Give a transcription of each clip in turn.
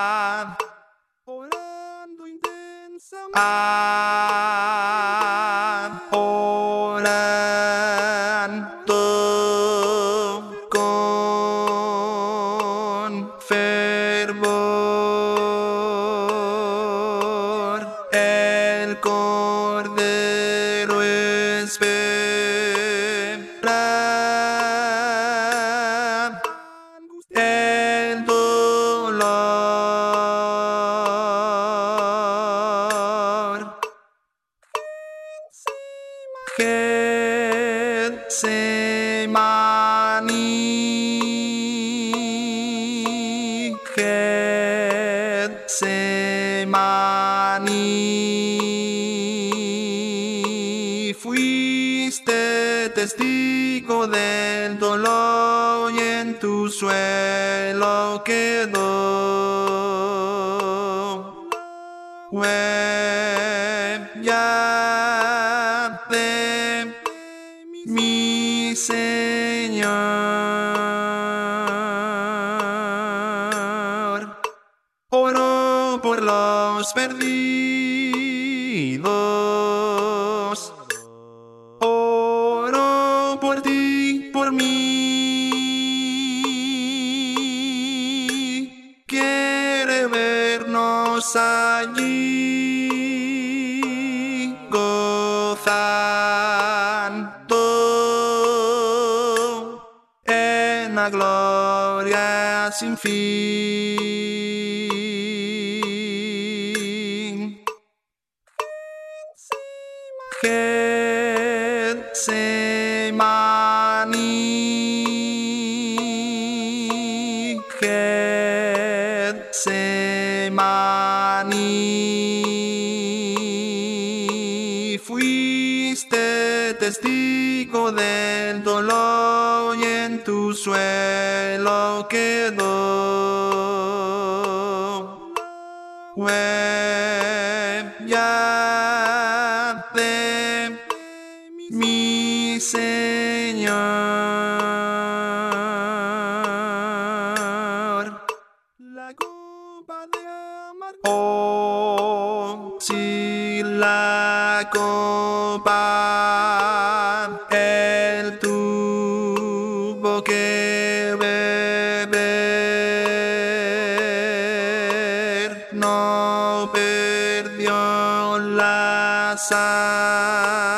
Ah, orando intensamente. ah, orando con fervor. El cordero Getsemani, Getsemani, fuiste testigo del dolor y en tu suelo quedó. Huella los perdidos. Oro por ti, por mí. Quiere vernos allí gozando en la gloria sin fin. Getsemani, Getsemani, fuiste testigo del dolor y en tu suelo quedó. Huella mi Señor. La copa de amargura. Oh, si la copa él tuvo que beber, no perdió la sal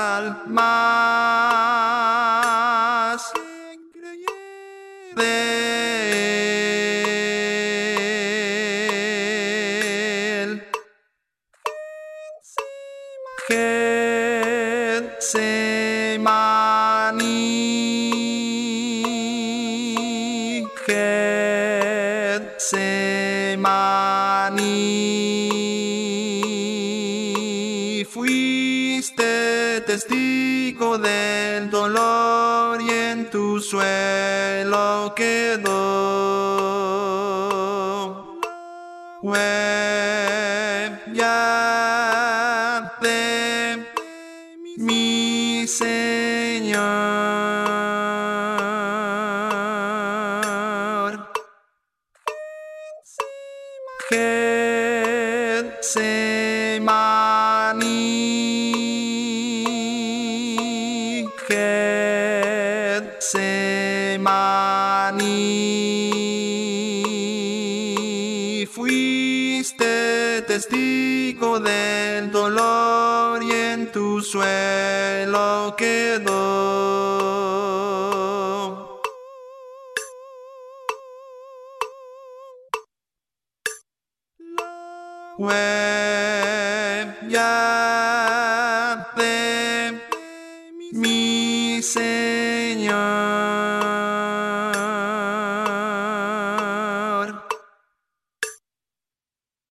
Getsemani, Getsemani, fuiste testigo del dolor y en tu suelo quedó. Huella Getsemani, Getsemani, fuiste testigo del dolor y en tu suelo quedó. Huella de mi Señor.